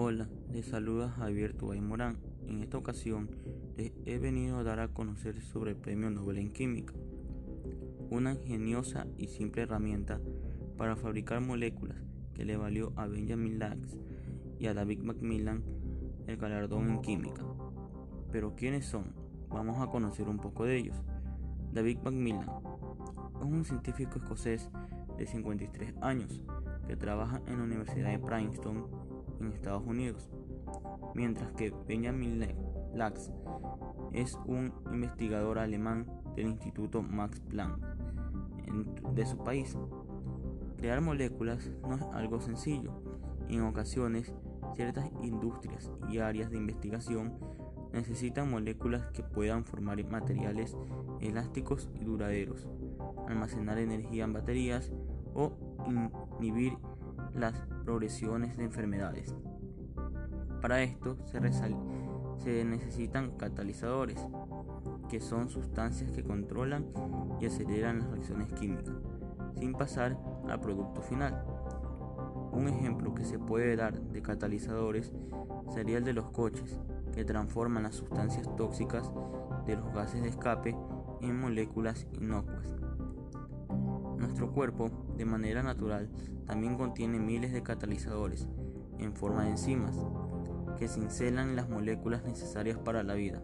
Hola, les saluda Javier Tubay Morán. En esta ocasión les he venido a dar a conocer sobre el Premio Nobel en Química, una ingeniosa y simple herramienta para fabricar moléculas que le valió a Benjamin Lacks y a David Macmillan el galardón en química. Pero ¿quiénes son? Vamos a conocer un poco de ellos. David Macmillan es un científico escocés de 53 años que trabaja en la Universidad de Princeton en Estados Unidos, mientras que Benjamin Lacks es un investigador alemán del Instituto Max Planck de su país. Crear moléculas no es algo sencillo. En ocasiones, ciertas industrias y áreas de investigación necesitan moléculas que puedan formar materiales elásticos y duraderos, almacenar energía en baterías o inhibir las progresiones de enfermedades. Para esto se, necesitan catalizadores, que son sustancias que controlan y aceleran las reacciones químicas, sin pasar al producto final. Un ejemplo que se puede dar de catalizadores sería el de los coches, que transforman las sustancias tóxicas de los gases de escape en moléculas inocuas. Nuestro cuerpo, de manera natural, también contiene miles de catalizadores en forma de enzimas que cincelan las moléculas necesarias para la vida.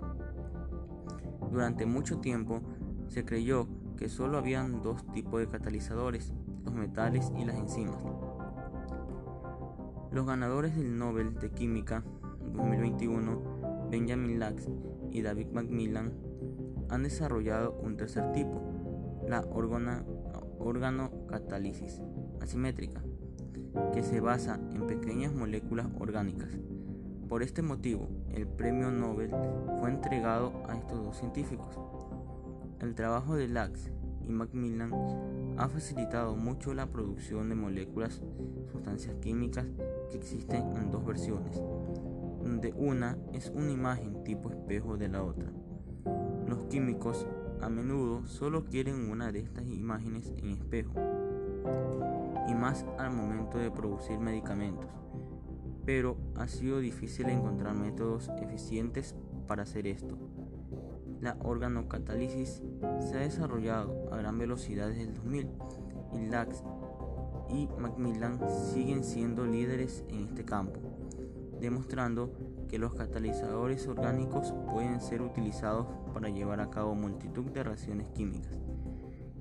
Durante mucho tiempo se creyó que solo habían dos tipos de catalizadores, los metales y las enzimas. Los ganadores del Nobel de Química 2021, Benjamin Lacks y David Macmillan, han desarrollado un tercer tipo, la organocatálisis asimétrica, que se basa en pequeñas moléculas orgánicas. Por este motivo, el premio Nobel fue entregado a estos dos científicos. El trabajo de Lacks y Macmillan ha facilitado mucho la producción de moléculas, sustancias químicas que existen en dos versiones, donde una es una imagen tipo espejo de la otra. Los químicos a menudo solo quieren una de estas imágenes en espejo, y más al momento de producir medicamentos, pero ha sido difícil encontrar métodos eficientes para hacer esto. La organocatálisis se ha desarrollado a gran velocidad desde el 2000 y Lacks y Macmillan siguen siendo líderes en este campo, demostrando que los catalizadores orgánicos pueden ser utilizados para llevar a cabo multitud de reacciones químicas.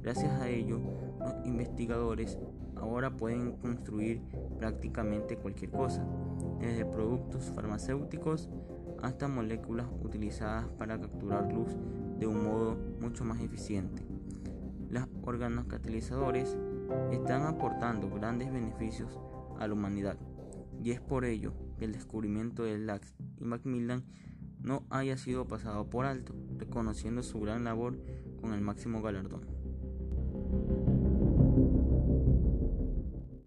Gracias a ello, los investigadores ahora pueden construir prácticamente cualquier cosa, desde productos farmacéuticos hasta moléculas utilizadas para capturar luz de un modo mucho más eficiente. Los órganos catalizadores están aportando grandes beneficios a la humanidad y es por ello que el descubrimiento de Lacks y Macmillan no haya sido pasado por alto, reconociendo su gran labor con el máximo galardón.